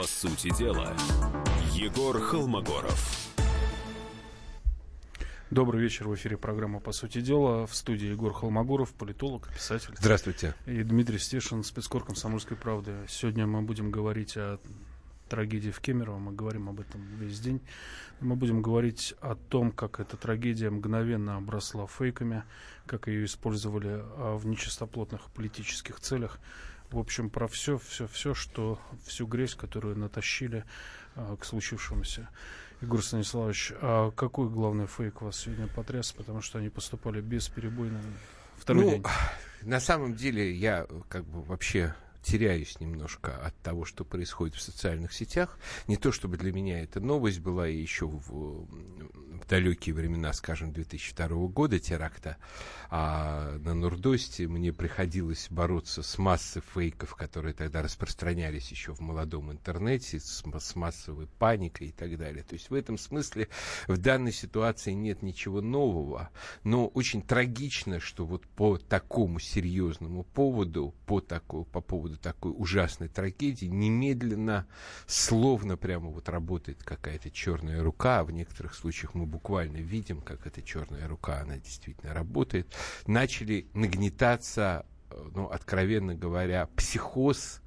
По сути дела, Егор Холмогоров. Добрый вечер. В эфире программа «По сути дела». В студии Егор Холмогоров, политолог, писатель. Здравствуйте. И Дмитрий Стешин, спецкор «Комсомольской правды». Сегодня мы будем говорить о трагедии в Кемерово. Мы говорим об этом весь день. Мы будем говорить о том, как эта трагедия мгновенно обросла фейками, как ее использовали а, в нечистоплотных политических целях. В общем, про все, все, все, что, всю грязь, которую натащили а, к случившемуся. Егор Станиславович, а какой главный фейк вас сегодня потряс? Потому что они поступали бесперебойно второй ну, день. На самом деле я как бы вообще теряюсь немножко от того, что происходит в социальных сетях. Не то, чтобы для меня эта новость была еще в, в далекие времена, скажем, 2002 года теракта, а на Нурдосте мне приходилось бороться с массой фейков, которые тогда распространялись еще в молодом интернете, с, с массовой паникой и так далее. То есть в этом смысле в данной ситуации нет ничего нового, но очень трагично, что вот по такому серьезному поводу, по, такому, по поводу поводу такой ужасной трагедии немедленно, словно прямо вот работает какая-то черная рука, в некоторых случаях мы буквально видим, как эта черная рука, она действительно работает, начали нагнетаться, э, ну, откровенно говоря, психоз,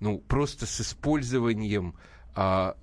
ну, просто с использованием а,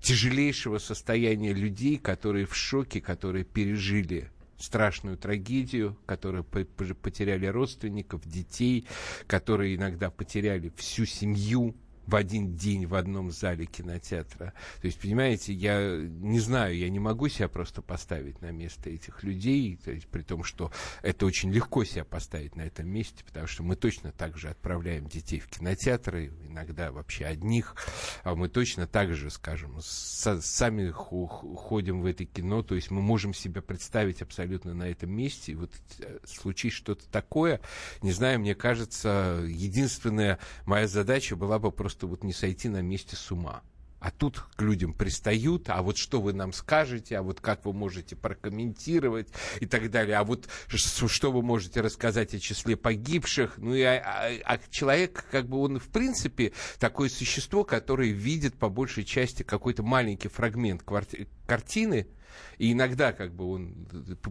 тяжелейшего состояния людей, которые в шоке, которые пережили страшную трагедию, которые потеряли родственников, детей, которые иногда потеряли всю семью, в один день в одном зале кинотеатра. То есть, понимаете, я не знаю, я не могу себя просто поставить на место этих людей, то есть, при том, что это очень легко себя поставить на этом месте, потому что мы точно так же отправляем детей в кинотеатры, иногда вообще одних, а мы точно так же, скажем, сами ходим в это кино, то есть мы можем себя представить абсолютно на этом месте, и вот э, случись что-то такое, не знаю, мне кажется, единственная моя задача была бы просто просто вот не сойти на месте с ума. А тут к людям пристают, а вот что вы нам скажете, а вот как вы можете прокомментировать и так далее, а вот что вы можете рассказать о числе погибших. Ну и а, а, а человек, как бы он в принципе такое существо, которое видит по большей части какой-то маленький фрагмент картины, и иногда как бы он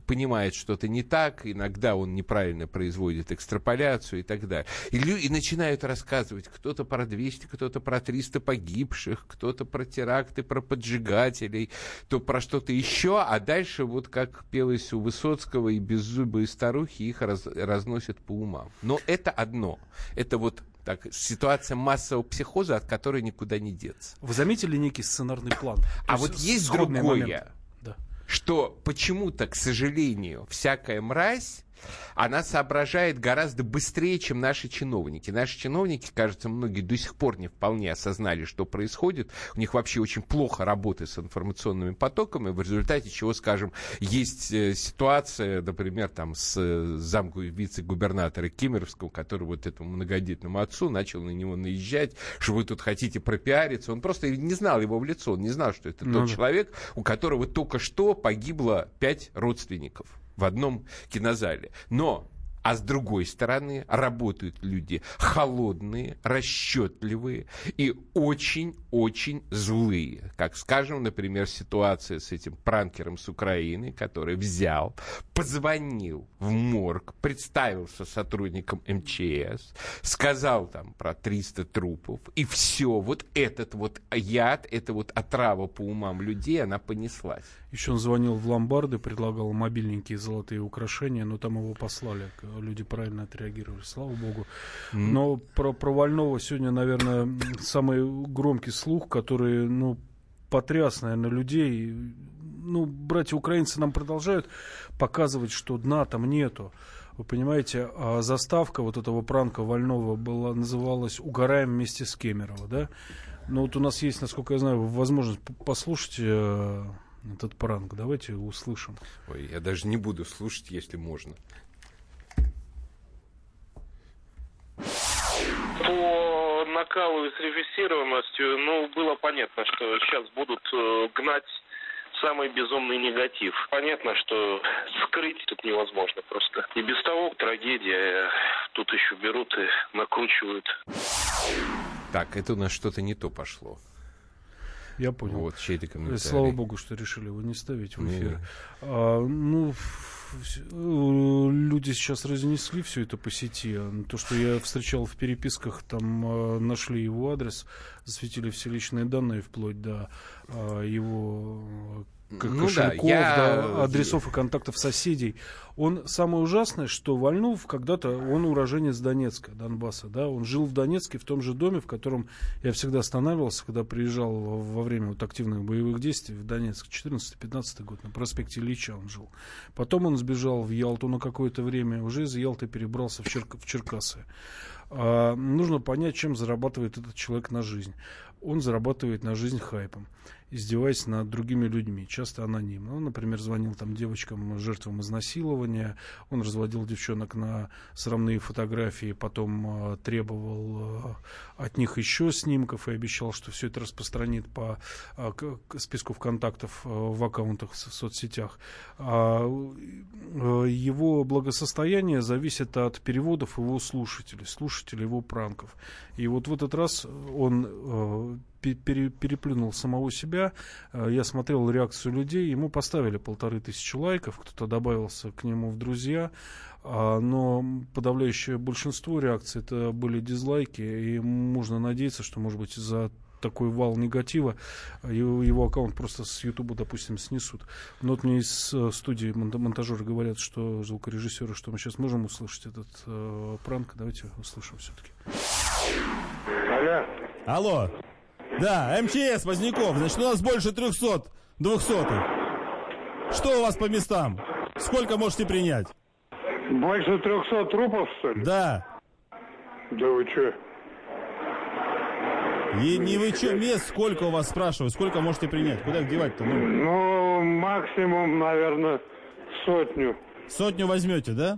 понимает что-то не так, иногда он неправильно производит экстраполяцию и так далее. И, и начинают рассказывать кто-то про 200, кто-то про 300 погибших, кто-то про теракты, про поджигателей, то про что-то еще, а дальше вот как пелось у Высоцкого и беззубые старухи их раз, разносят по умам. Но это одно. Это вот так, ситуация массового психоза, от которой никуда не деться. Вы заметили некий сценарный план? А вот есть другое. Момент что почему-то, к сожалению, всякая мразь она соображает гораздо быстрее, чем наши чиновники. Наши чиновники, кажется, многие до сих пор не вполне осознали, что происходит. У них вообще очень плохо работает с информационными потоками, в результате чего, скажем, есть э, ситуация, например, там с э, замку вице-губернатора Кемеровского, который вот этому многодетному отцу начал на него наезжать, что вы тут хотите пропиариться. Он просто не знал его в лицо, он не знал, что это ну, тот да. человек, у которого только что погибло пять родственников в одном кинозале. Но а с другой стороны работают люди холодные, расчетливые и очень-очень злые. Как, скажем, например, ситуация с этим пранкером с Украины, который взял, позвонил в морг, представился сотрудником МЧС, сказал там про 300 трупов, и все, вот этот вот яд, эта вот отрава по умам людей, она понеслась. Еще он звонил в ломбарды, предлагал мобильненькие золотые украшения, но там его послали. Люди правильно отреагировали, слава богу. Но про, про Вольного сегодня, наверное, самый громкий слух, который, ну, потряс, наверное, людей. Ну, братья-украинцы нам продолжают показывать, что дна там нету. Вы понимаете, а заставка вот этого пранка Вольного была, называлась «Угораем вместе с Кемерово», да? Ну, вот у нас есть, насколько я знаю, возможность послушать э, этот пранк. Давайте услышим. Ой, я даже не буду слушать, если можно. Накалу и срежиссированностью, ну, было понятно, что сейчас будут э, гнать самый безумный негатив. Понятно, что скрыть тут невозможно просто. И без того трагедия. Тут еще берут и накручивают. Так, это у нас что-то не то пошло. Я понял. Вот, чей-то комментарий. Слава богу, что решили его не ставить в эфир. А, ну, Э, люди сейчас разнесли все это по сети. То, что я встречал в переписках, там э, нашли его адрес, засветили все личные данные, вплоть до э, его как ну, кошельков, да, я... да, адресов и контактов соседей. Он самое ужасное, что Вольнов когда-то, он уроженец Донецка, Донбасса, да, он жил в Донецке в том же доме, в котором я всегда останавливался, когда приезжал во время вот активных боевых действий в Донецк, 14-15 год, на проспекте Ильича он жил. Потом он сбежал в Ялту на какое-то время, уже из Ялты перебрался в, Черк... в Черкасы. А, нужно понять, чем зарабатывает этот человек на жизнь. Он зарабатывает на жизнь хайпом издеваясь над другими людьми, часто анонимно. Он, например, звонил там девочкам, жертвам изнасилования, он разводил девчонок на срамные фотографии, потом э, требовал э, от них еще снимков и обещал, что все это распространит по э, к, списку контактов э, в аккаунтах в соцсетях. А, э, его благосостояние зависит от переводов его слушателей, слушателей его пранков. И вот в этот раз он э, пере, переплюнул самого себя. Э, я смотрел реакцию людей, ему поставили полторы тысячи лайков, кто-то добавился к нему в друзья, а, но подавляющее большинство реакций это были дизлайки, и можно надеяться, что, может быть, за такой вал негатива, его, его аккаунт просто с Ютуба, допустим, снесут. Но вот мне из э, студии монтажеры говорят, что звукорежиссеры, что мы сейчас можем услышать этот э, пранк. Давайте услышим все-таки. Алло. Алло. Да, МЧС, Возняков. Значит, у нас больше 300 двухсотых. Что у вас по местам? Сколько можете принять? Больше 300 трупов, что ли? Да. Да вы что? И не вы что, мест сколько у вас, спрашиваю, сколько можете принять? Куда их девать-то? Ну? ну, максимум, наверное, сотню. Сотню возьмете, да?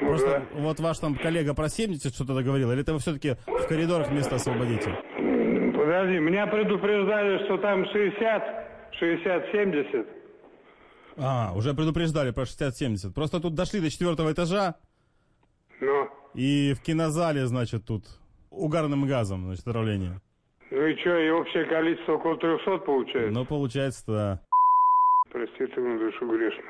Просто да. вот ваш там коллега про 70 что-то договорил, или это вы все-таки в коридорах место освободите? Подожди, меня предупреждали, что там 60, 60-70. А, уже предупреждали про 60-70. Просто тут дошли до четвертого этажа. Ну? И в кинозале, значит, тут угарным газом, значит, отравление. Ну и что, и общее количество около 300 получается? Ну, получается, да. Простите, мою душу грешно.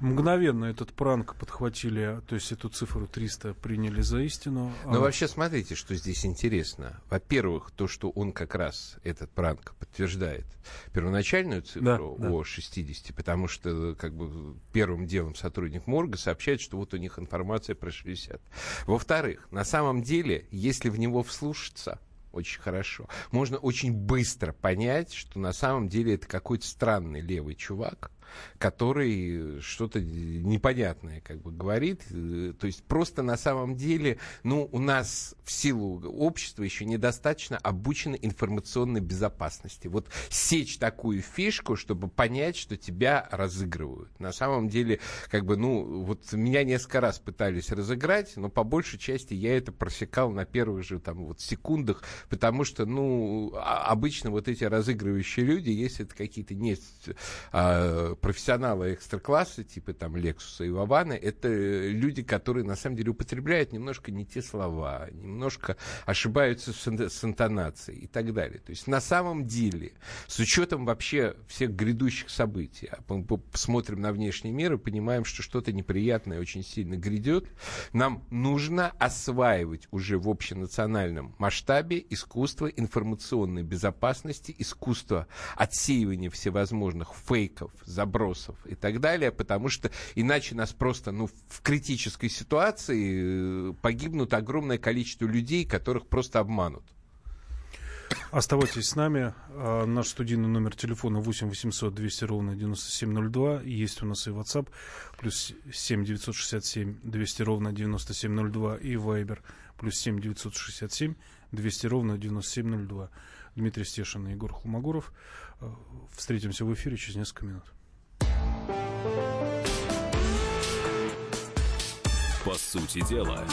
Мгновенно этот пранк подхватили, то есть эту цифру 300 приняли за истину. Но а... вообще смотрите, что здесь интересно. Во-первых, то, что он как раз, этот пранк, подтверждает первоначальную цифру да, о да. 60, потому что как бы первым делом сотрудник морга сообщает, что вот у них информация про 60. Во-вторых, на самом деле, если в него вслушаться, очень хорошо. Можно очень быстро понять, что на самом деле это какой-то странный левый чувак, который что-то непонятное как бы говорит. То есть просто на самом деле, ну, у нас в силу общества еще недостаточно обучено информационной безопасности. Вот сечь такую фишку, чтобы понять, что тебя разыгрывают. На самом деле, как бы, ну, вот меня несколько раз пытались разыграть, но по большей части я это просекал на первых же там вот секундах, потому что, ну, а, обычно вот эти разыгрывающие люди, если это какие-то не а, профессионалы экстра-класса, типа там Лексуса и Вавана, это люди, которые на самом деле употребляют немножко не те слова, немножко ошибаются с, интонацией и так далее. То есть на самом деле, с учетом вообще всех грядущих событий, а мы посмотрим на внешний мир и понимаем, что что-то неприятное очень сильно грядет, нам нужно осваивать уже в общенациональном масштабе искусство информационной безопасности, искусство отсеивания всевозможных фейков, забросов и так далее, потому что иначе нас просто, ну, в критической ситуации э, погибнут огромное количество людей, которых просто обманут. Оставайтесь с нами. А, наш студийный номер телефона 8 800 200 ровно 9702. Есть у нас и WhatsApp. Плюс 7 967 200 ровно 9702. И Viber. Плюс 7 967 200 ровно 9702. Дмитрий Стешин и Егор Холмогоров. А, встретимся в эфире через несколько минут. По сути дела,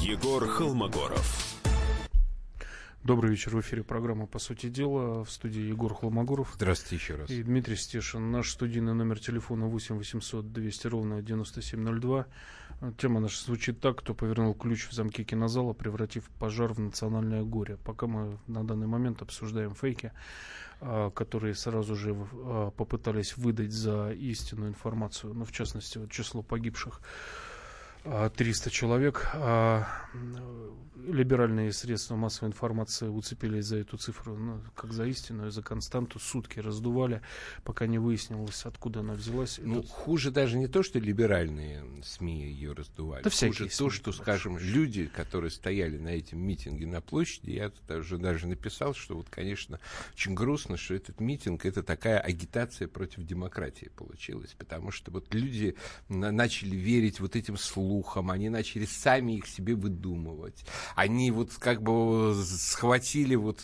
Егор Холмогоров. Добрый вечер. В эфире программа «По сути дела». В студии Егор Хломогоров. Здравствуйте еще раз. И Дмитрий Стешин. Наш студийный номер телефона 8 800 200 ровно 9702. Тема наша звучит так, кто повернул ключ в замке кинозала, превратив пожар в национальное горе. Пока мы на данный момент обсуждаем фейки, а, которые сразу же а, попытались выдать за истинную информацию, ну, в частности, вот число погибших 300 человек. А либеральные средства массовой информации уцепились за эту цифру, ну, как за истинную, за константу, сутки раздували, пока не выяснилось, откуда она взялась. Ну, Тут... хуже даже не то, что либеральные СМИ ее раздували. Да хуже то, что, скажем, люди, которые стояли на этом митинге на площади, я даже, даже написал, что вот, конечно, очень грустно, что этот митинг, это такая агитация против демократии получилась, потому что вот люди начали верить вот этим слухам, они начали сами их себе выдумывать. Они вот как бы схватили вот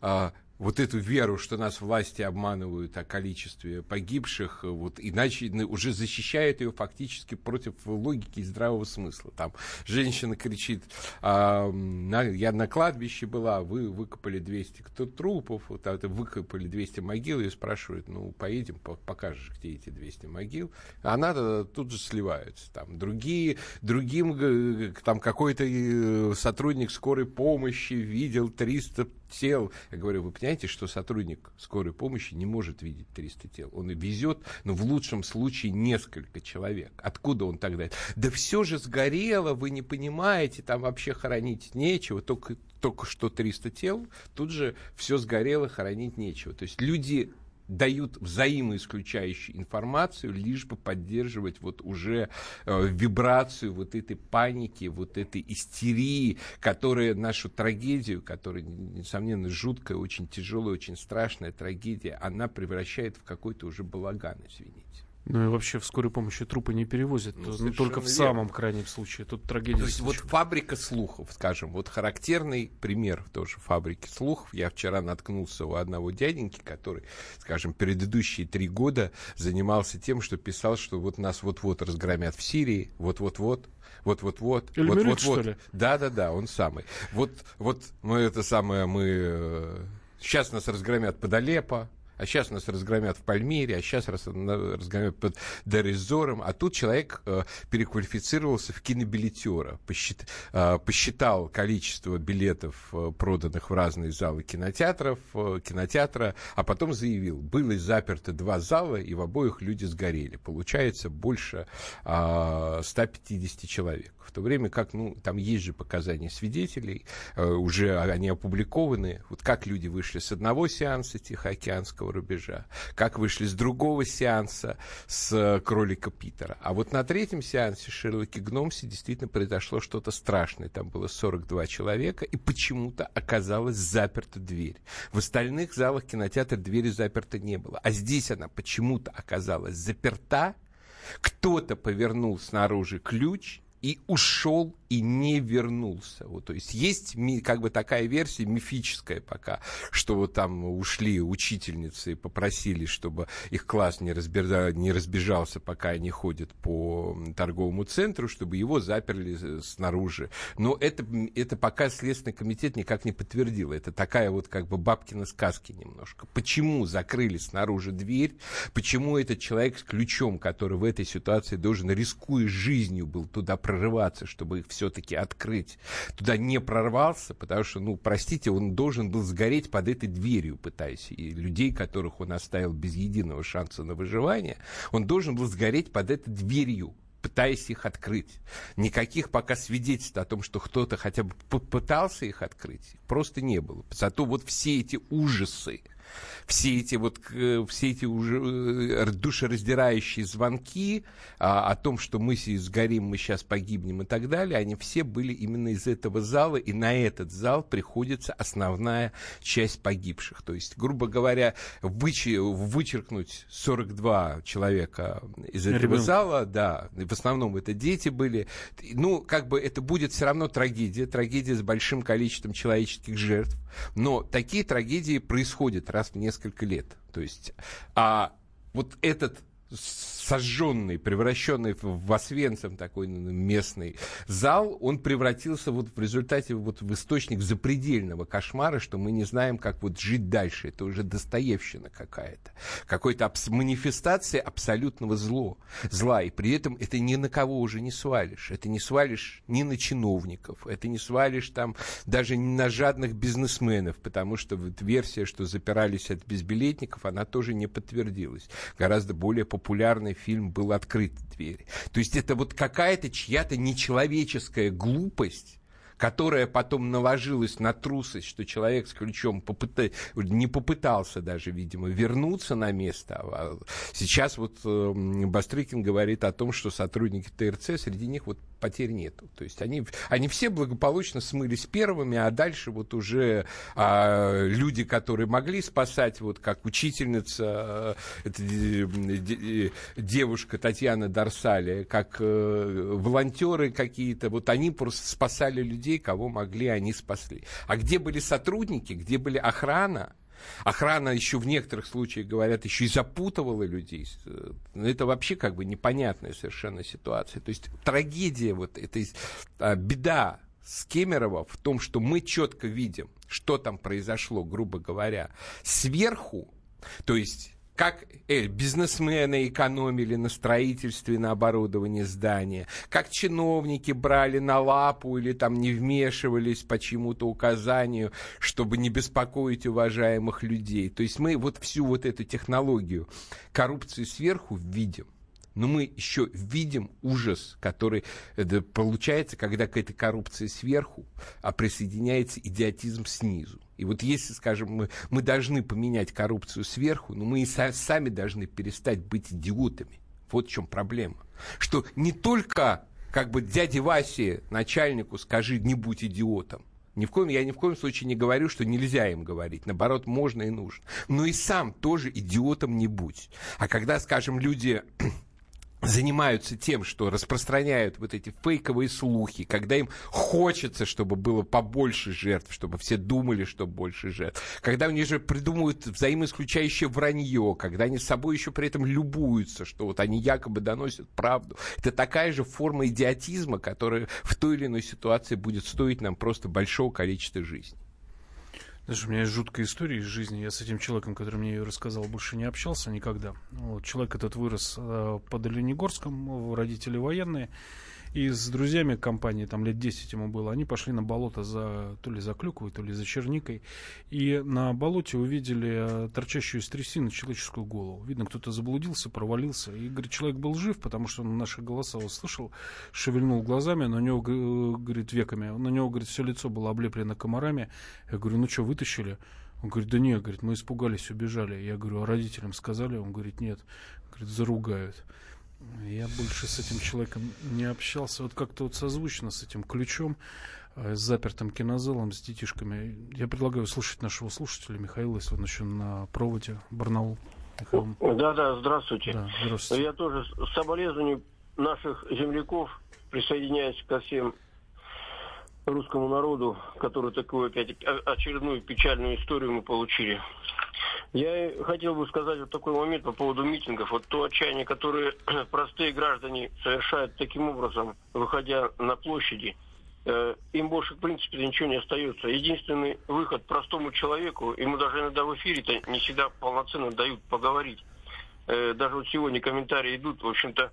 а, вот эту веру, что нас власти обманывают о количестве погибших, вот, иначе уже защищают ее фактически против логики и здравого смысла. Там женщина кричит, а, на, я на кладбище была, вы выкопали 200 кто трупов, вот, а, выкопали 200 могил, и спрашивают, ну, поедем, покажешь, где эти 200 могил. Она тут же сливается. Там другие, другим, там какой-то э, сотрудник скорой помощи видел 300 тел. Я говорю, вы понимаете, что сотрудник скорой помощи не может видеть 300 тел. Он везет, но в лучшем случае несколько человек. Откуда он тогда? Да все же сгорело, вы не понимаете, там вообще хоронить нечего, только, только что 300 тел, тут же все сгорело, хоронить нечего. То есть люди дают взаимоисключающую информацию, лишь бы поддерживать вот уже э, вибрацию вот этой паники, вот этой истерии, которая нашу трагедию, которая, несомненно, жуткая, очень тяжелая, очень страшная трагедия, она превращает в какой-то уже балаган, извините. Ну и вообще в скорой помощи трупы не перевозят, ну, ну, только в верно. самом крайнем случае. Тут трагедия. То есть вот фабрика слухов, скажем, вот характерный пример тоже фабрики слухов. Я вчера наткнулся у одного дяденьки, который, скажем, предыдущие три года занимался тем, что писал, что вот нас вот-вот разгромят в Сирии, вот-вот-вот, вот-вот-вот. вот-вот-вот. Да-да-да, он самый. Вот, вот мы это самое, мы... Сейчас э, нас разгромят под Алеппо, а сейчас нас разгромят в Пальмире, а сейчас раз, разгромят под Дерезором, а тут человек э, переквалифицировался в кинобилетера, посчит, э, посчитал количество билетов, э, проданных в разные залы кинотеатров, э, кинотеатра, а потом заявил, было заперто два зала, и в обоих люди сгорели. Получается больше э, 150 человек. В то время как, ну, там есть же показания свидетелей, э, уже они опубликованы, вот как люди вышли с одного сеанса Тихоокеанского рубежа, как вышли с другого сеанса с э, кролика Питера. А вот на третьем сеансе Шерлоки Гномси действительно произошло что-то страшное. Там было 42 человека, и почему-то оказалась заперта дверь. В остальных залах кинотеатра двери заперты не было. А здесь она почему-то оказалась заперта. Кто-то повернул снаружи ключ и ушел и не вернулся. Вот, то есть есть как бы такая версия мифическая пока, что вот там ушли учительницы и попросили, чтобы их класс не, разбежа, не разбежался, пока они ходят по торговому центру, чтобы его заперли снаружи. Но это, это пока Следственный комитет никак не подтвердил. Это такая вот как бы бабкина сказки немножко. Почему закрыли снаружи дверь? Почему этот человек с ключом, который в этой ситуации должен, рискуя жизнью, был туда прорываться, чтобы их все все-таки открыть, туда не прорвался, потому что, ну, простите, он должен был сгореть под этой дверью, пытаясь, и людей, которых он оставил без единого шанса на выживание, он должен был сгореть под этой дверью пытаясь их открыть. Никаких пока свидетельств о том, что кто-то хотя бы попытался их открыть, просто не было. Зато вот все эти ужасы, все эти вот э, все эти уже э, душераздирающие звонки а, о том, что мы сгорим, мы сейчас погибнем и так далее, они все были именно из этого зала, и на этот зал приходится основная часть погибших. То есть, грубо говоря, вычи, вычеркнуть 42 человека из этого Ребенка. зала, да, в основном это дети были, ну, как бы это будет все равно трагедия, трагедия с большим количеством человеческих жертв, но такие трагедии происходят раз в несколько лет. То есть, а вот этот сожженный, превращенный в Освенцим такой местный зал, он превратился вот в результате вот в источник запредельного кошмара, что мы не знаем, как вот жить дальше. Это уже достоевщина какая-то. Какой-то абс- манифестация абсолютного зло, зла. И при этом это ни на кого уже не свалишь. Это не свалишь ни на чиновников, это не свалишь там даже ни на жадных бизнесменов, потому что вот версия, что запирались от безбилетников, она тоже не подтвердилась. Гораздо более популярный фильм был «Открыты двери». То есть это вот какая-то чья-то нечеловеческая глупость, которая потом наложилась на трусость, что человек с ключом попыта... не попытался даже, видимо, вернуться на место. А сейчас вот э, Бастрыкин говорит о том, что сотрудники ТРЦ, среди них вот потерь нету. То есть они, они все благополучно смылись первыми, а дальше вот уже а, люди, которые могли спасать, вот как учительница, э, это, девушка Татьяна Дарсали, как э, волонтеры какие-то, вот они просто спасали людей, кого могли, они спасли. А где были сотрудники, где были охрана, Охрана еще в некоторых случаях, говорят, еще и запутывала людей. Ну, это вообще как бы непонятная совершенно ситуация. То есть трагедия, вот эта беда с Кемерово в том, что мы четко видим, что там произошло, грубо говоря, сверху, то есть как э, бизнесмены экономили на строительстве, на оборудовании здания, как чиновники брали на лапу или там не вмешивались по чему-то указанию, чтобы не беспокоить уважаемых людей. То есть мы вот всю вот эту технологию коррупции сверху видим. Но мы еще видим ужас, который это получается, когда к этой коррупции сверху, а присоединяется идиотизм снизу. И вот если, скажем, мы, мы должны поменять коррупцию сверху, но мы и са- сами должны перестать быть идиотами. Вот в чем проблема. Что не только как бы дяде Васе, начальнику, скажи, не будь идиотом. Ни в коем, я ни в коем случае не говорю, что нельзя им говорить. Наоборот, можно и нужно. Но и сам тоже идиотом не будь. А когда, скажем, люди занимаются тем, что распространяют вот эти фейковые слухи, когда им хочется, чтобы было побольше жертв, чтобы все думали, что больше жертв, когда они же придумывают взаимоисключающее вранье, когда они с собой еще при этом любуются, что вот они якобы доносят правду. Это такая же форма идиотизма, которая в той или иной ситуации будет стоить нам просто большого количества жизней. Знаешь, у меня есть жуткая история из жизни. Я с этим человеком, который мне ее рассказал, больше не общался никогда. Вот, человек этот вырос э, под Оленегорском, родители военные. И с друзьями компании, там лет 10 ему было, они пошли на болото за, то ли за клюквой, то ли за черникой. И на болоте увидели э, торчащую из трясины человеческую голову. Видно, кто-то заблудился, провалился. И, говорит, человек был жив, потому что он наши голоса услышал, шевельнул глазами, на него, говорит, веками. На него, говорит, все лицо было облеплено комарами. Я говорю, ну что, вытащили? Он говорит, да нет, говорит, мы испугались, убежали. Я говорю, а родителям сказали? Он говорит, нет. Говорит, заругают. Я больше с этим человеком не общался. Вот как-то вот созвучно с этим ключом, э, с запертым кинозалом, с детишками. Я предлагаю слушать нашего слушателя Михаила, если он еще на проводе. Барнаул. Михаил. Да, да, здравствуйте. Да, здравствуйте. Я тоже с соболезнованием наших земляков присоединяюсь ко всем русскому народу, который такую опять очередную печальную историю мы получили. Я хотел бы сказать вот такой момент по поводу митингов. Вот то отчаяние, которое простые граждане совершают таким образом, выходя на площади, э, им больше, в принципе, ничего не остается. Единственный выход простому человеку, ему даже иногда в эфире-то не всегда полноценно дают поговорить. Э, даже вот сегодня комментарии идут, в общем-то,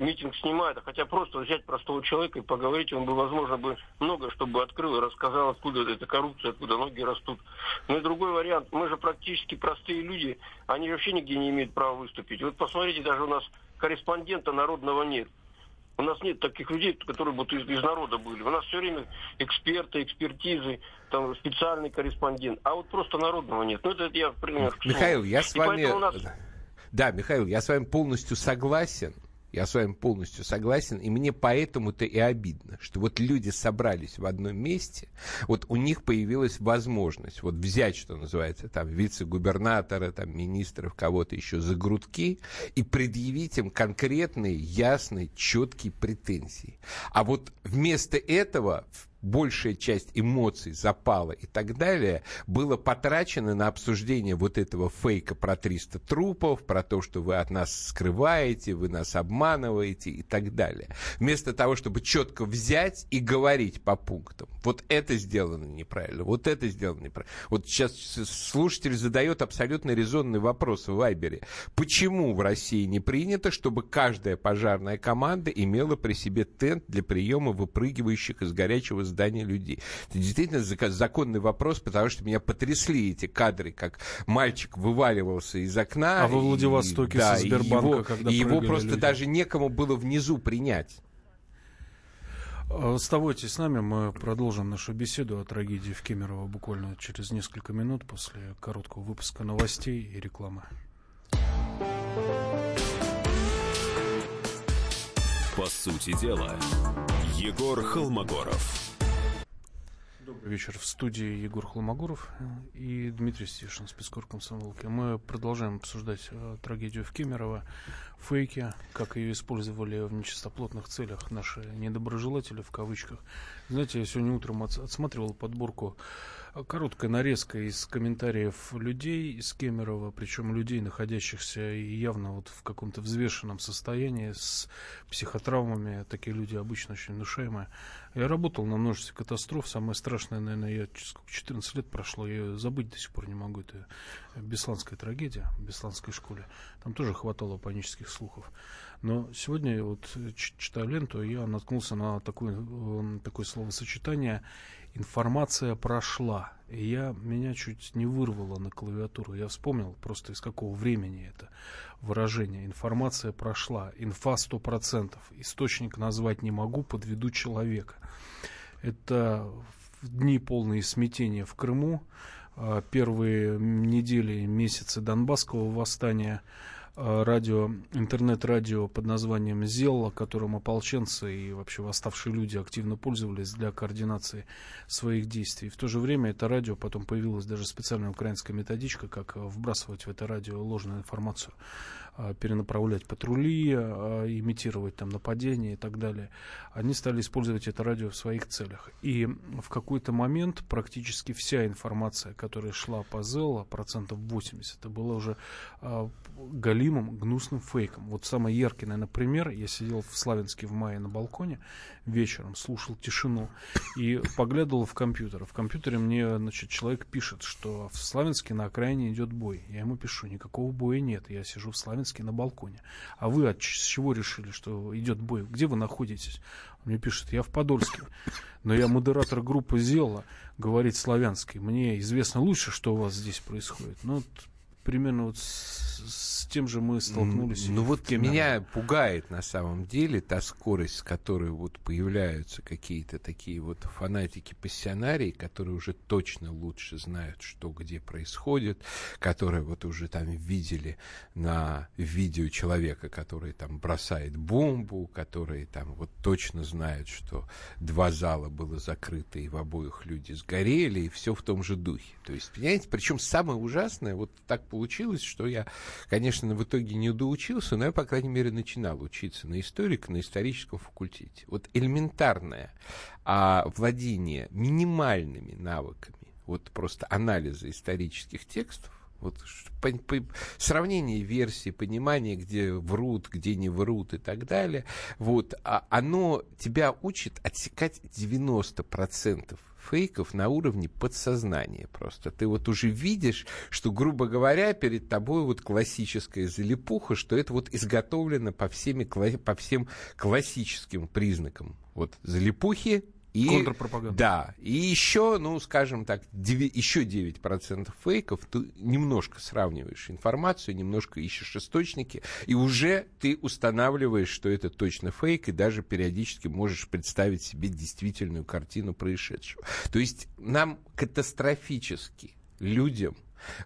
митинг снимает, а хотя просто взять простого человека и поговорить, он бы, возможно, бы много что бы открыл и рассказал, откуда эта коррупция, откуда ноги растут. Но и другой вариант, мы же практически простые люди, они вообще нигде не имеют права выступить. Вот посмотрите, даже у нас корреспондента народного нет. У нас нет таких людей, которые бы из, из народа были. У нас все время эксперты, экспертизы, там специальный корреспондент. А вот просто народного нет. Ну, это я, например, Михаил, я с вами... Нас... Да, Михаил, я с вами полностью согласен. Я с вами полностью согласен, и мне поэтому-то и обидно, что вот люди собрались в одном месте, вот у них появилась возможность вот взять, что называется, там, вице-губернатора, там, министров, кого-то еще за грудки и предъявить им конкретные, ясные, четкие претензии. А вот вместо этого большая часть эмоций, запала и так далее было потрачено на обсуждение вот этого фейка про 300 трупов, про то, что вы от нас скрываете, вы нас обманываете и так далее. Вместо того, чтобы четко взять и говорить по пунктам. Вот это сделано неправильно, вот это сделано неправильно. Вот сейчас слушатель задает абсолютно резонный вопрос в Вайбере. Почему в России не принято, чтобы каждая пожарная команда имела при себе тент для приема выпрыгивающих из горячего здания людей? Это действительно законный вопрос, потому что меня потрясли эти кадры, как мальчик вываливался из окна. А во Владивостоке и, со да, Сбербанка, и его, когда и его просто люди. даже некому было внизу принять. Оставайтесь с нами, мы продолжим нашу беседу о трагедии в Кемерово буквально через несколько минут после короткого выпуска новостей и рекламы. По сути дела, Егор Холмогоров. Добрый вечер. В студии Егор Холмогоров и Дмитрий Стешин, спецкор комсомолки. Мы продолжаем обсуждать э, трагедию в Кемерово, фейки, как ее использовали в нечистоплотных целях наши недоброжелатели, в кавычках. Знаете, я сегодня утром от, отсматривал подборку Короткая нарезка из комментариев людей из Кемерово, причем людей, находящихся явно вот в каком-то взвешенном состоянии, с психотравмами. Такие люди обычно очень внушаемые. Я работал на множестве катастроф. Самое страшное, наверное, я 14 лет прошло, я забыть до сих пор не могу. Это Бесланская трагедия в Бесланской школе. Там тоже хватало панических слухов. Но сегодня, вот читая ленту, я наткнулся на такое, такое словосочетание информация прошла. И я, меня чуть не вырвало на клавиатуру. Я вспомнил просто из какого времени это выражение. Информация прошла. Инфа 100%. Источник назвать не могу, подведу человека. Это дни полные смятения в Крыму. А, первые недели, месяцы Донбасского восстания – Э, радио, интернет-радио под названием «Зелла», которым ополченцы и вообще восставшие люди активно пользовались для координации своих действий. В то же время это радио, потом появилась даже специальная украинская методичка, как вбрасывать в это радио ложную информацию. А, перенаправлять патрули, а, имитировать там нападения и так далее. Они стали использовать это радио в своих целях. И в какой-то момент практически вся информация, которая шла по Зелла, процентов 80, это было уже а, галимым, гнусным фейком. Вот самый яркий, наверное, пример. Я сидел в Славянске в мае на балконе вечером, слушал тишину и поглядывал в компьютер. В компьютере мне, значит, человек пишет, что в Славянске на окраине идет бой. Я ему пишу, никакого боя нет. Я сижу в Славянске Славянске на балконе. А вы от чего решили, что идет бой? Где вы находитесь? Он мне пишет, я в Подольске. Но я модератор группы Зела, говорит славянский. Мне известно лучше, что у вас здесь происходит. Ну, примерно вот с, с тем же мы столкнулись. Ну вот Кемерово. меня пугает на самом деле та скорость, с которой вот появляются какие-то такие вот фанатики-пассионарии, которые уже точно лучше знают, что где происходит, которые вот уже там видели на видео человека, который там бросает бомбу, которые там вот точно знают, что два зала было закрыто и в обоих люди сгорели, и все в том же духе. То есть, понимаете, причем самое ужасное, вот так получилось, что я, конечно, в итоге не доучился, но я, по крайней мере, начинал учиться на историка, на историческом факультете. Вот элементарное а, владение минимальными навыками, вот просто анализа исторических текстов, вот по, по, сравнение версий, понимание, где врут, где не врут и так далее, вот, а оно тебя учит отсекать 90% фейков на уровне подсознания просто. Ты вот уже видишь, что, грубо говоря, перед тобой вот классическая залипуха, что это вот изготовлено по, всеми, по всем классическим признакам. Вот залипухи, и, Контрпропаганда. Да. И еще, ну, скажем так, 9, еще 9% фейков. Ты немножко сравниваешь информацию, немножко ищешь источники, и уже ты устанавливаешь, что это точно фейк, и даже периодически можешь представить себе действительную картину происшедшего. То есть нам катастрофически людям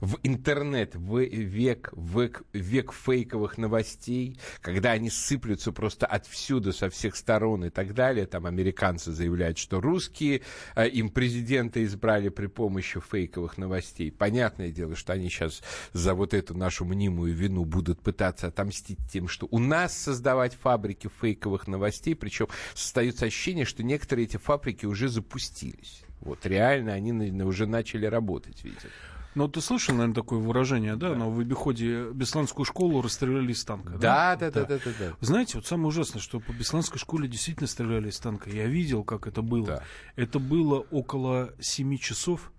в интернет, в век, век, век фейковых новостей, когда они сыплются просто отвсюду, со всех сторон и так далее. Там американцы заявляют, что русские э, им президента избрали при помощи фейковых новостей. Понятное дело, что они сейчас за вот эту нашу мнимую вину будут пытаться отомстить тем, что у нас создавать фабрики фейковых новостей, причем создается ощущение, что некоторые эти фабрики уже запустились. Вот реально они уже начали работать, видимо. Ну, ты слышал, наверное, такое выражение, да? да. Но в Беходе Бесланскую школу расстреляли из танка. Да, да, да, да, да. да, Знаете, вот самое ужасное, что по Бесланской школе действительно стреляли из танка. Я видел, как это было. Да. Это было около 7 часов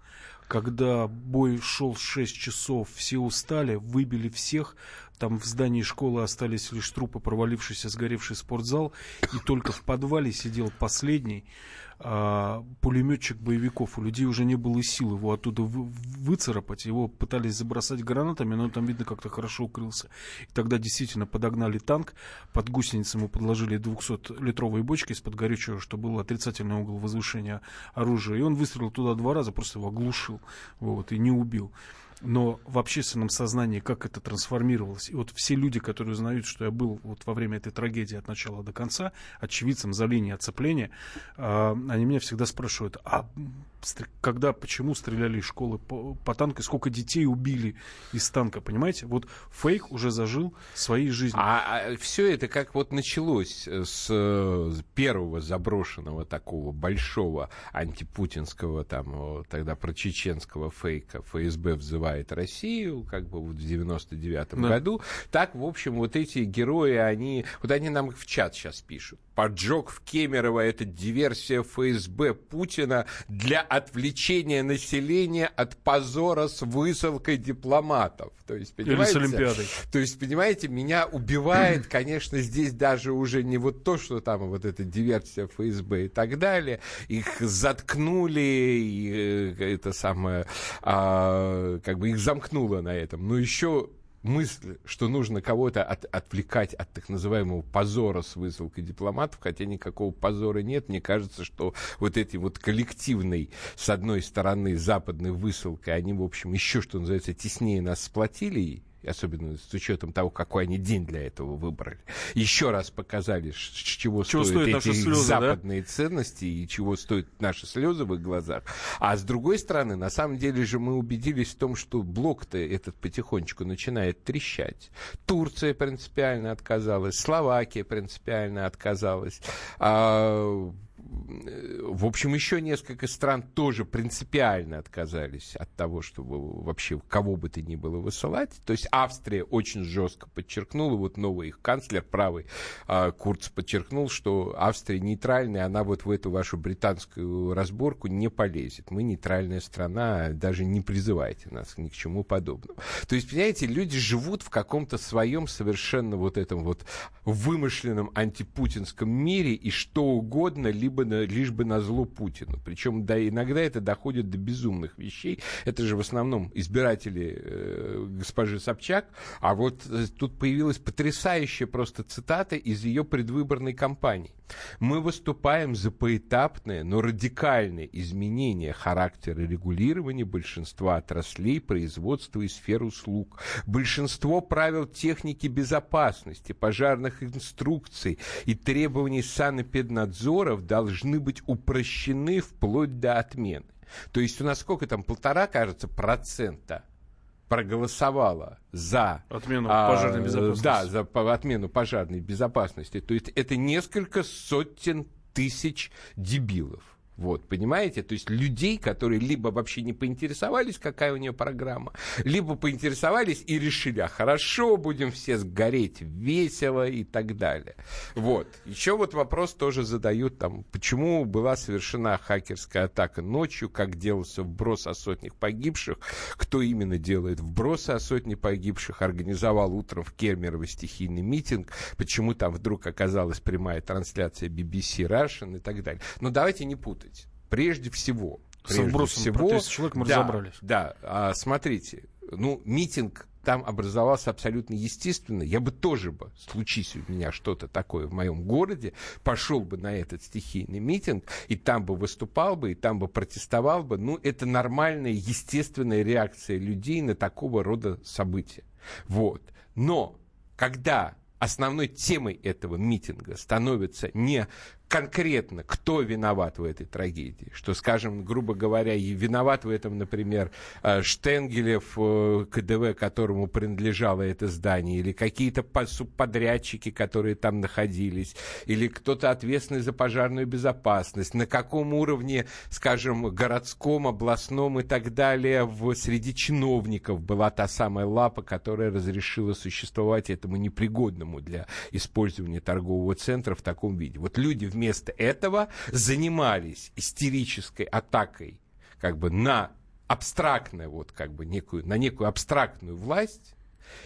когда бой шел 6 часов, все устали, выбили всех, там в здании школы остались лишь трупы, провалившийся, сгоревший спортзал, и только в подвале сидел последний а, пулеметчик боевиков. У людей уже не было сил его оттуда вы, выцарапать. Его пытались забросать гранатами, но там, видно, как-то хорошо укрылся. И тогда действительно подогнали танк, под гусеницу ему подложили 200-литровые бочки из-под горючего, что был отрицательный угол возвышения оружия. И он выстрелил туда два раза, просто его оглушил вот, и не убил но в общественном сознании как это трансформировалось. И вот все люди, которые узнают, что я был вот во время этой трагедии от начала до конца, очевидцем за линией оцепления, э, они меня всегда спрашивают, а когда, почему стреляли из школы по, по танку, сколько детей убили из танка, понимаете? Вот фейк уже зажил своей жизнью. А, а все это как вот началось с, с первого заброшенного такого большого антипутинского там тогда про чеченского фейка ФСБ взывает Россию, как бы вот в 99-м да. году. Так, в общем, вот эти герои, они, вот они нам в чат сейчас пишут поджог в Кемерово – это диверсия ФСБ Путина для отвлечения населения от позора с высылкой дипломатов. То есть, понимаете, Или с Олимпиадой. То есть, понимаете, меня убивает, конечно, здесь даже уже не вот то, что там вот эта диверсия ФСБ и так далее. Их заткнули, и э, это самое, а, как бы их замкнуло на этом. Но еще мысль, что нужно кого-то от, отвлекать от так называемого позора с высылкой дипломатов, хотя никакого позора нет. Мне кажется, что вот эти вот коллективной, с одной стороны, западной высылкой, они, в общем, еще, что называется, теснее нас сплотили, особенно с учетом того, какой они день для этого выбрали, еще раз показали, с чего, чего стоят, стоят эти слезы, западные да? ценности и чего стоят наши слезы в их глазах. А с другой стороны, на самом деле же мы убедились в том, что блок-то этот потихонечку начинает трещать. Турция принципиально отказалась, Словакия принципиально отказалась. А в общем, еще несколько стран тоже принципиально отказались от того, чтобы вообще кого бы то ни было высылать. То есть Австрия очень жестко подчеркнула, вот новый их канцлер правый а, Курц подчеркнул, что Австрия нейтральная, она вот в эту вашу британскую разборку не полезет. Мы нейтральная страна, даже не призывайте нас ни к чему подобному. То есть, понимаете, люди живут в каком-то своем совершенно вот этом вот вымышленном антипутинском мире, и что угодно, либо на, лишь бы на зло Путину. Причем да, иногда это доходит до безумных вещей. Это же в основном избиратели э, госпожи Собчак. А вот э, тут появилась потрясающая просто цитата из ее предвыборной кампании. Мы выступаем за поэтапное, но радикальное изменение характера регулирования большинства отраслей производства и сфер услуг. Большинство правил техники безопасности, пожарных инструкций и требований санэпиднадзоров должны быть упрощены вплоть до отмены. То есть у нас сколько там, полтора, кажется, процента проголосовала за отмену а, пожарной безопасности. Да, за по, отмену пожарной безопасности. То есть это несколько сотен тысяч дебилов. Вот, понимаете? То есть людей, которые либо вообще не поинтересовались, какая у нее программа, либо поинтересовались и решили, а хорошо, будем все сгореть, весело и так далее. Вот. Еще вот вопрос тоже задают, там, почему была совершена хакерская атака ночью, как делался вброс о сотнях погибших, кто именно делает вбросы о сотне погибших, организовал утром в Кемерово стихийный митинг, почему там вдруг оказалась прямая трансляция BBC Russian и так далее. Но давайте не путать путать. Прежде всего. Прежде С всего, про человек мы да, разобрались. Да, а, смотрите, ну, митинг там образовался абсолютно естественно. Я бы тоже бы, случись у меня что-то такое в моем городе, пошел бы на этот стихийный митинг, и там бы выступал бы, и там бы протестовал бы. Ну, это нормальная, естественная реакция людей на такого рода события. Вот. Но когда основной темой этого митинга становится не конкретно, кто виноват в этой трагедии. Что, скажем, грубо говоря, и виноват в этом, например, э, Штенгелев, э, КДВ, которому принадлежало это здание, или какие-то субподрядчики, которые там находились, или кто-то ответственный за пожарную безопасность, на каком уровне, скажем, городском, областном и так далее, в, среди чиновников была та самая лапа, которая разрешила существовать этому непригодному для использования торгового центра в таком виде. Вот люди вместо этого занимались истерической атакой как бы на абстрактную, вот как бы некую, на некую абстрактную власть,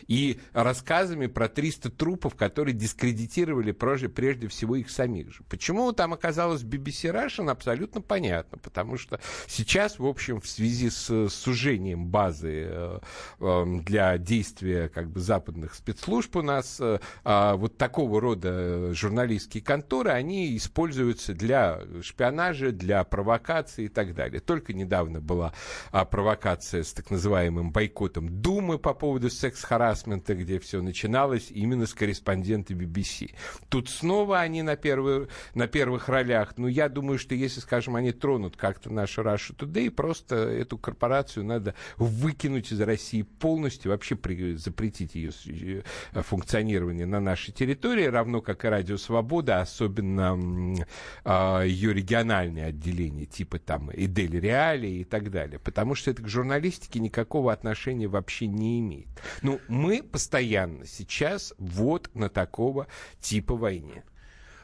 и рассказами про 300 трупов, которые дискредитировали прежде, прежде всего их самих же. Почему там оказалось BBC Russian, абсолютно понятно, потому что сейчас, в общем, в связи с сужением базы э, э, для действия как бы западных спецслужб у нас э, э, вот такого рода журналистские конторы, они используются для шпионажа, для провокации и так далее. Только недавно была э, провокация с так называемым бойкотом Думы по поводу секс харасмента, где все начиналось именно с корреспондента BBC. Тут снова они на, первые, на первых ролях. Но я думаю, что если, скажем, они тронут как-то нашу Russia Today, просто эту корпорацию надо выкинуть из России полностью, вообще при, запретить ее э, функционирование на нашей территории, равно как и Радио Свобода, особенно э, ее региональные отделения, типа там и Дели Реали и так далее. Потому что это к журналистике никакого отношения вообще не имеет. Ну, мы постоянно сейчас вот на такого типа войне.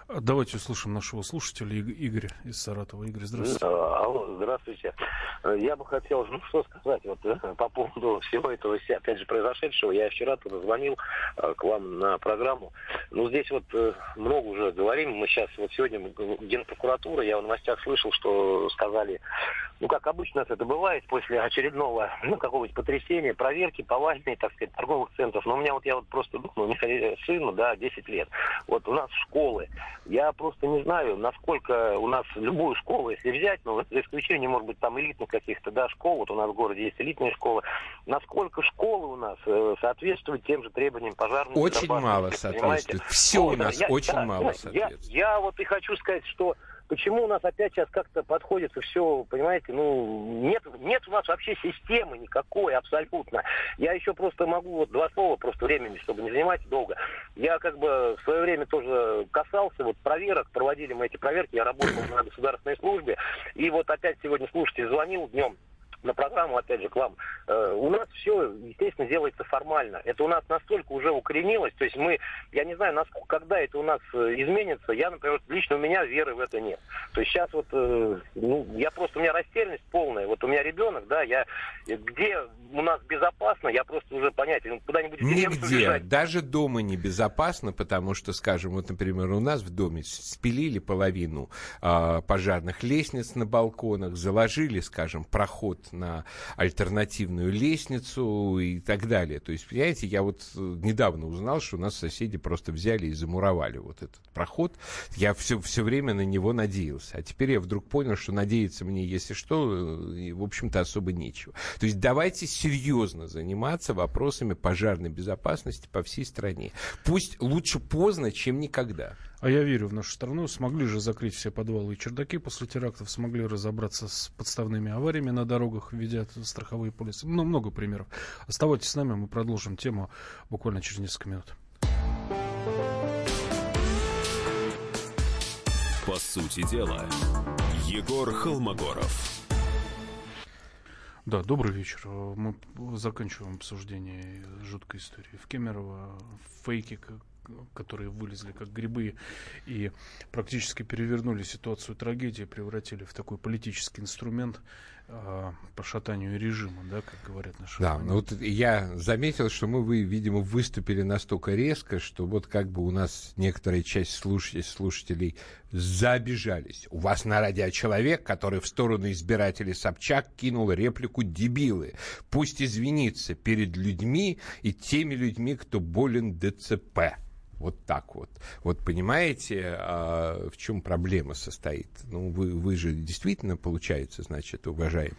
Давайте услышим нашего слушателя Игоря из Саратова. Игорь, здравствуйте. Алло, здравствуйте. Я бы хотел, ну что сказать, вот э, по поводу всего этого, опять же, произошедшего. Я вчера туда звонил э, к вам на программу. Ну, здесь вот э, много уже говорим. Мы сейчас, вот сегодня Генпрокуратура, я в новостях слышал, что сказали, ну, как обычно это бывает, после очередного, ну, какого-нибудь потрясения, проверки повальной, так сказать, торговых центров. Но у меня вот, я вот просто думаю, у меня сыну, да, 10 лет. Вот у нас школы, я просто не знаю, насколько у нас любую школу, если взять, ну, за исключением, может быть, там элитных каких-то, да, школ, вот у нас в городе есть элитные школы, насколько школы у нас э, соответствуют тем же требованиям пожарной Очень мало соответствует. Все вот, у нас я, очень я, мало соответствует. Я, я вот и хочу сказать, что Почему у нас опять сейчас как-то подходит все, понимаете, ну, нет, нет у нас вообще системы никакой абсолютно. Я еще просто могу вот два слова, просто времени, чтобы не занимать долго. Я как бы в свое время тоже касался вот проверок, проводили мы эти проверки, я работал на государственной службе, и вот опять сегодня слушатель звонил днем, на программу, опять же, к вам, э, у нас все, естественно, делается формально. Это у нас настолько уже укоренилось, то есть мы, я не знаю, насколько, когда это у нас э, изменится, я, например, лично у меня веры в это нет. То есть сейчас вот, э, ну, я просто, у меня растерянность полная. Вот у меня ребенок, да, я, где у нас безопасно, я просто уже понятия, ну, куда-нибудь Нигде, даже дома небезопасно, потому что, скажем, вот, например, у нас в доме спилили половину э, пожарных лестниц на балконах, заложили, скажем, проход на альтернативную лестницу и так далее. То есть, понимаете, я вот э, недавно узнал, что у нас соседи просто взяли и замуровали вот этот проход. Я все, все время на него надеялся. А теперь я вдруг понял, что надеяться мне, если что, э, в общем-то, особо нечего. То есть давайте серьезно заниматься вопросами пожарной безопасности по всей стране. Пусть лучше поздно, чем никогда. А я верю в нашу страну. Смогли же закрыть все подвалы и чердаки после терактов, смогли разобраться с подставными авариями на дорогах, введя страховые полисы. Ну, много примеров. Оставайтесь с нами, мы продолжим тему буквально через несколько минут. По сути дела, Егор Холмогоров. Да, добрый вечер. Мы заканчиваем обсуждение жуткой истории в Кемерово. Фейки, которые вылезли как грибы и практически перевернули ситуацию трагедии, превратили в такой политический инструмент э, по шатанию режима, да, как говорят наши. Да, ну вот я заметил, что мы, вы, видимо, выступили настолько резко, что вот как бы у нас некоторая часть слушателей, слушателей забежались. У вас на радио человек, который в сторону избирателей Собчак кинул реплику «дебилы». Пусть извинится перед людьми и теми людьми, кто болен ДЦП. Вот так вот. Вот понимаете, а, в чем проблема состоит? Ну, вы, вы же действительно, получается, значит, уважаемый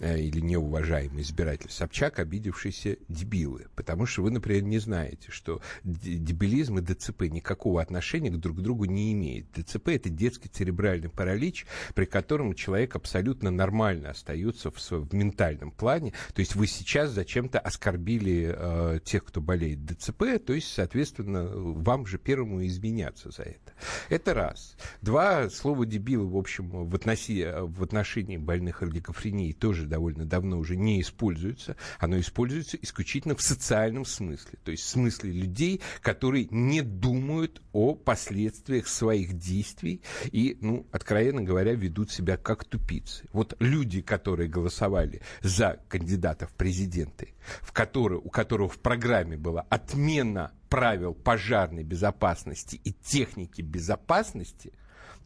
э, или неуважаемый избиратель Собчак, обидевшийся дебилы. Потому что вы, например, не знаете, что дебилизм и ДЦП никакого отношения к друг другу не имеют. ДЦП – это детский церебральный паралич, при котором человек абсолютно нормально остается в, в ментальном плане. То есть вы сейчас зачем-то оскорбили э, тех, кто болеет ДЦП, то есть, соответственно, вам же первому изменяться за это. Это раз. Два, слово дебилы, в общем, в, относи, в отношении больных олигофренией тоже довольно давно уже не используется. Оно используется исключительно в социальном смысле. То есть в смысле людей, которые не думают о последствиях своих действий и, ну, откровенно говоря, ведут себя как тупицы. Вот люди, которые голосовали за кандидатов в президенты, в которые, у которого в программе была отмена правил пожарной безопасности и техники безопасности,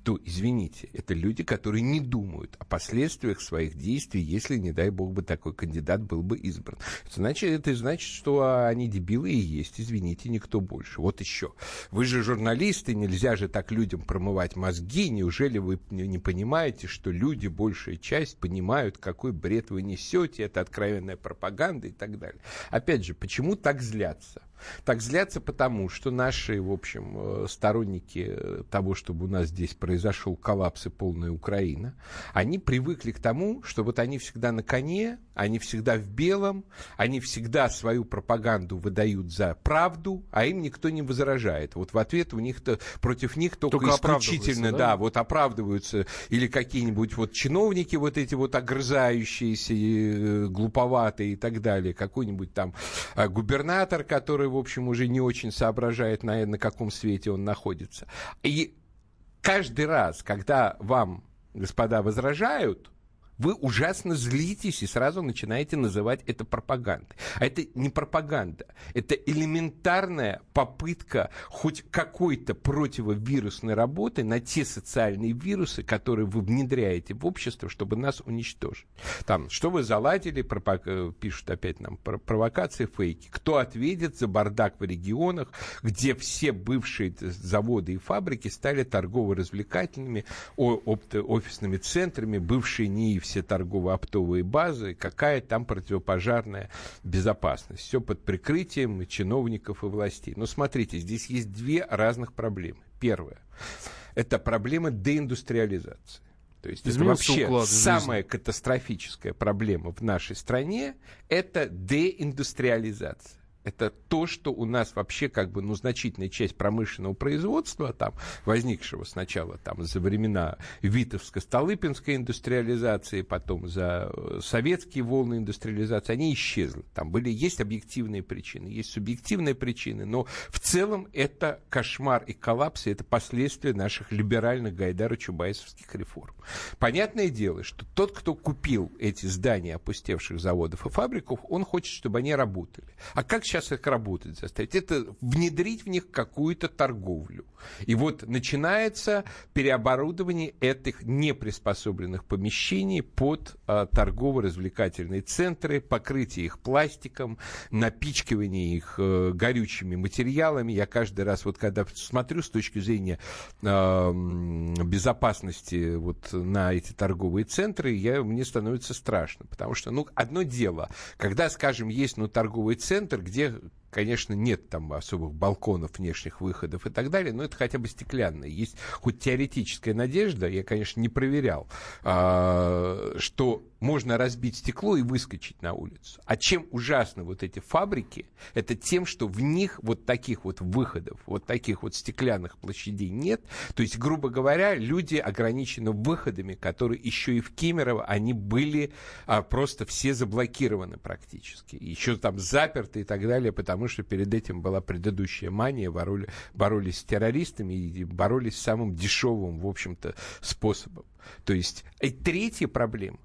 то, извините, это люди, которые не думают о последствиях своих действий, если, не дай бог, бы такой кандидат был бы избран. Значит, это значит, что они дебилы и есть, извините, никто больше. Вот еще. Вы же журналисты, нельзя же так людям промывать мозги. Неужели вы не понимаете, что люди, большая часть, понимают, какой бред вы несете, это откровенная пропаганда и так далее. Опять же, почему так злятся? Так злятся потому, что наши, в общем, э, сторонники э, того, чтобы у нас здесь произошел коллапс и полная Украина, они привыкли к тому, что вот они всегда на коне, они всегда в белом, они всегда свою пропаганду выдают за правду, а им никто не возражает. Вот в ответ у них -то, против них только, только исключительно, да? да, вот оправдываются или какие-нибудь вот чиновники вот эти вот огрызающиеся, э, глуповатые и так далее, какой-нибудь там губернатор, который который, в общем, уже не очень соображает, на, на каком свете он находится. И каждый раз, когда вам, господа, возражают, вы ужасно злитесь и сразу начинаете называть это пропагандой. А это не пропаганда, это элементарная попытка хоть какой-то противовирусной работы на те социальные вирусы, которые вы внедряете в общество, чтобы нас уничтожить. Там, что вы заладили, пропаг... Э, пишут опять нам, провокации, фейки. Кто ответит за бардак в регионах, где все бывшие заводы и фабрики стали торгово-развлекательными, офисными центрами, бывшие НИИ все торгово-оптовые базы, какая там противопожарная безопасность. Все под прикрытием чиновников и властей. Но смотрите, здесь есть две разных проблемы. Первая – это проблема деиндустриализации. То есть это вообще самая катастрофическая проблема в нашей стране – это деиндустриализация это то, что у нас вообще как бы, ну, значительная часть промышленного производства, там, возникшего сначала там за времена Витовско-Столыпинской индустриализации, потом за э, советские волны индустриализации, они исчезли. Там были, есть объективные причины, есть субъективные причины, но в целом это кошмар и коллапс, и это последствия наших либеральных гайдаро-чубайсовских реформ. Понятное дело, что тот, кто купил эти здания опустевших заводов и фабриков, он хочет, чтобы они работали. А как сейчас сейчас их работать заставить? Это внедрить в них какую-то торговлю. И вот начинается переоборудование этих неприспособленных помещений под а, торгово-развлекательные центры, покрытие их пластиком, напичкивание их а, горючими материалами. Я каждый раз, вот когда смотрю с точки зрения а, безопасности вот на эти торговые центры, я, мне становится страшно, потому что, ну, одно дело, когда, скажем, есть, ну, торговый центр, где конечно, нет там особых балконов, внешних выходов и так далее, но это хотя бы стеклянное. Есть хоть теоретическая надежда, я, конечно, не проверял, а, что можно разбить стекло и выскочить на улицу. А чем ужасны вот эти фабрики, это тем, что в них вот таких вот выходов, вот таких вот стеклянных площадей нет. То есть, грубо говоря, люди ограничены выходами, которые еще и в Кемерово, они были а, просто все заблокированы практически. Еще там заперты и так далее, потому что перед этим была предыдущая мания, бороли, боролись с террористами и боролись самым дешевым, в общем-то, способом. То есть, и третья проблема,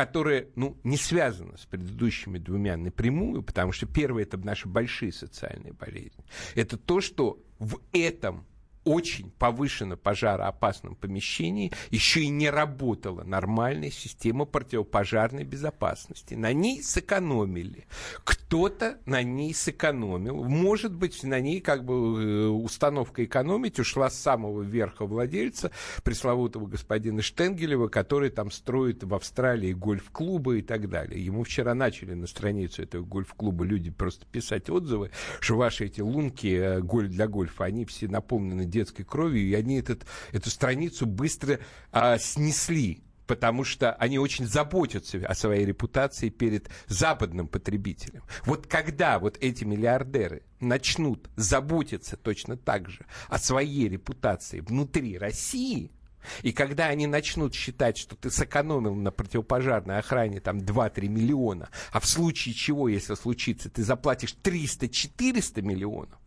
которая ну, не связана с предыдущими двумя напрямую, потому что первое – это наши большие социальные болезни. Это то, что в этом очень повышенно пожароопасном помещении еще и не работала нормальная система противопожарной безопасности. На ней сэкономили. Кто-то на ней сэкономил. Может быть, на ней как бы э, установка экономить ушла с самого верха владельца, пресловутого господина Штенгелева, который там строит в Австралии гольф-клубы и так далее. Ему вчера начали на страницу этого гольф-клуба люди просто писать отзывы, что ваши эти лунки э, для гольфа, они все наполнены детской кровью, и они этот, эту страницу быстро а, снесли потому что они очень заботятся о своей репутации перед западным потребителем. Вот когда вот эти миллиардеры начнут заботиться точно так же о своей репутации внутри России, и когда они начнут считать, что ты сэкономил на противопожарной охране там 2-3 миллиона, а в случае чего, если случится, ты заплатишь 300-400 миллионов,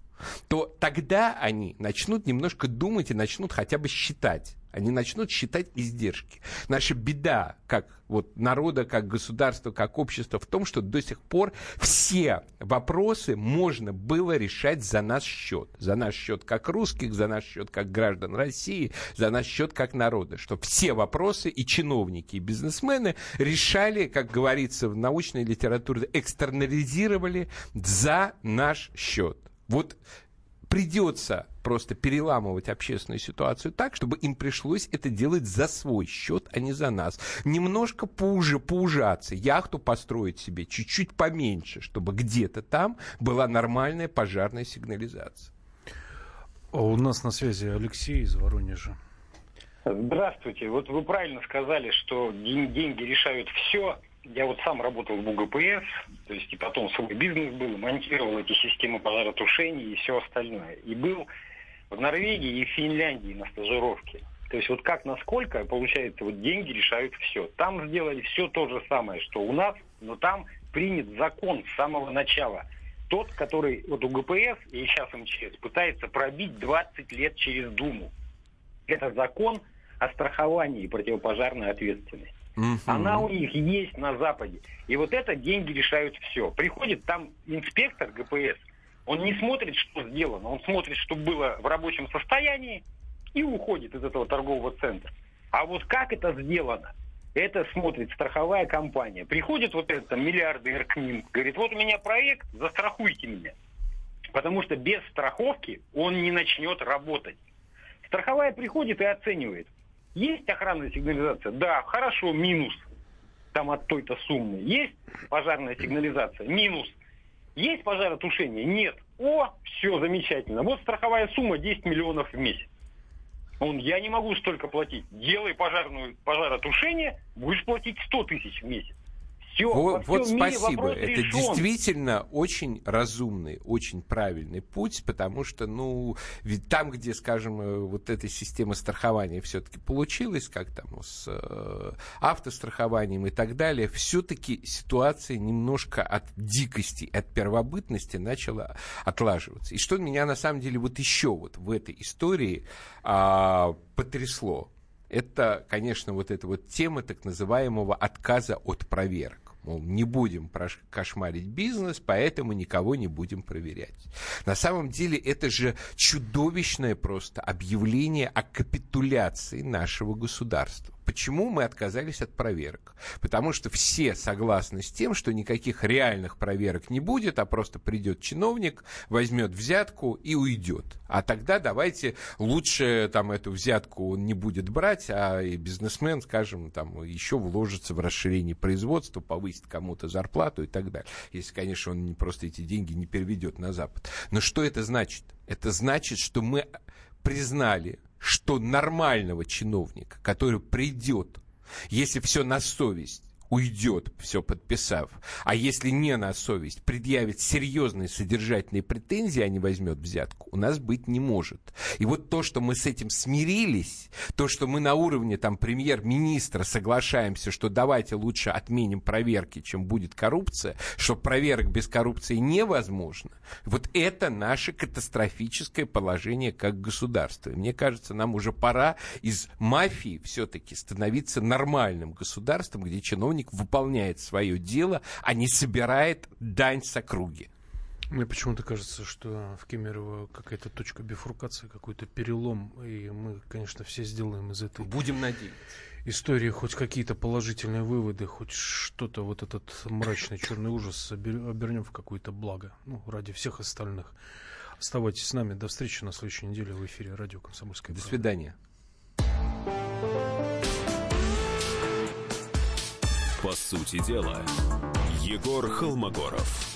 то тогда они начнут немножко думать и начнут хотя бы считать. Они начнут считать издержки. Наша беда, как вот народа, как государства, как общества, в том, что до сих пор все вопросы можно было решать за наш счет. За наш счет как русских, за наш счет как граждан России, за наш счет как народа. Что все вопросы и чиновники, и бизнесмены решали, как говорится в научной литературе, экстернализировали за наш счет. Вот придется просто переламывать общественную ситуацию так, чтобы им пришлось это делать за свой счет, а не за нас. Немножко поуже, поужаться, яхту построить себе чуть-чуть поменьше, чтобы где-то там была нормальная пожарная сигнализация. А у нас на связи Алексей из Воронежа. Здравствуйте. Вот вы правильно сказали, что деньги решают все. Я вот сам работал в УГПС, то есть и потом свой бизнес был, монтировал эти системы пожаротушения и все остальное. И был в Норвегии и Финляндии на стажировке. То есть вот как, насколько, получается, вот деньги решают все. Там сделали все то же самое, что у нас, но там принят закон с самого начала. Тот, который вот у ГПС и сейчас МЧС пытается пробить 20 лет через Думу. Это закон о страховании и противопожарной ответственности. Угу. Она у них есть на Западе. И вот это деньги решают все. Приходит там инспектор ГПС, он не смотрит, что сделано, он смотрит, что было в рабочем состоянии, и уходит из этого торгового центра. А вот как это сделано, это смотрит страховая компания. Приходит вот этот миллиардер к говорит, вот у меня проект, застрахуйте меня. Потому что без страховки он не начнет работать. Страховая приходит и оценивает. Есть охранная сигнализация? Да, хорошо, минус. Там от той-то суммы. Есть пожарная сигнализация? Минус. Есть пожаротушение? Нет. О, все замечательно. Вот страховая сумма 10 миллионов в месяц. Он, я не могу столько платить. Делай пожарную, пожаротушение, будешь платить 100 тысяч в месяц. Все, вот, вот спасибо. Это решен. действительно очень разумный, очень правильный путь, потому что, ну, ведь там, где, скажем, э, вот эта система страхования все-таки получилась, как там с э, автострахованием и так далее, все-таки ситуация немножко от дикости, от первобытности начала отлаживаться. И что меня на самом деле вот еще вот в этой истории а, потрясло, это, конечно, вот эта вот тема так называемого отказа от проверок. Мол, не будем кошмарить бизнес, поэтому никого не будем проверять. На самом деле это же чудовищное просто объявление о капитуляции нашего государства. Почему мы отказались от проверок? Потому что все согласны с тем, что никаких реальных проверок не будет, а просто придет чиновник, возьмет взятку и уйдет. А тогда давайте лучше там эту взятку он не будет брать, а и бизнесмен, скажем, там еще вложится в расширение производства, повысит кому-то зарплату и так далее. Если, конечно, он не просто эти деньги не переведет на Запад. Но что это значит? Это значит, что мы признали что нормального чиновника, который придет, если все на совесть, уйдет, все подписав. А если не на совесть, предъявит серьезные содержательные претензии, а не возьмет взятку, у нас быть не может. И вот то, что мы с этим смирились, то, что мы на уровне там премьер-министра соглашаемся, что давайте лучше отменим проверки, чем будет коррупция, что проверок без коррупции невозможно, вот это наше катастрофическое положение как государство. И мне кажется, нам уже пора из мафии все-таки становиться нормальным государством, где чиновник чиновник выполняет свое дело, а не собирает дань с округи. Мне почему-то кажется, что в Кемерово какая-то точка бифуркации, какой-то перелом, и мы, конечно, все сделаем из этой... Будем надеяться. Истории хоть какие-то положительные выводы, хоть что-то, вот этот мрачный черный ужас обернем в какое-то благо, ну, ради всех остальных. Оставайтесь с нами. До встречи на следующей неделе в эфире радио «Комсомольская До свидания. По сути дела, Егор Холмогоров.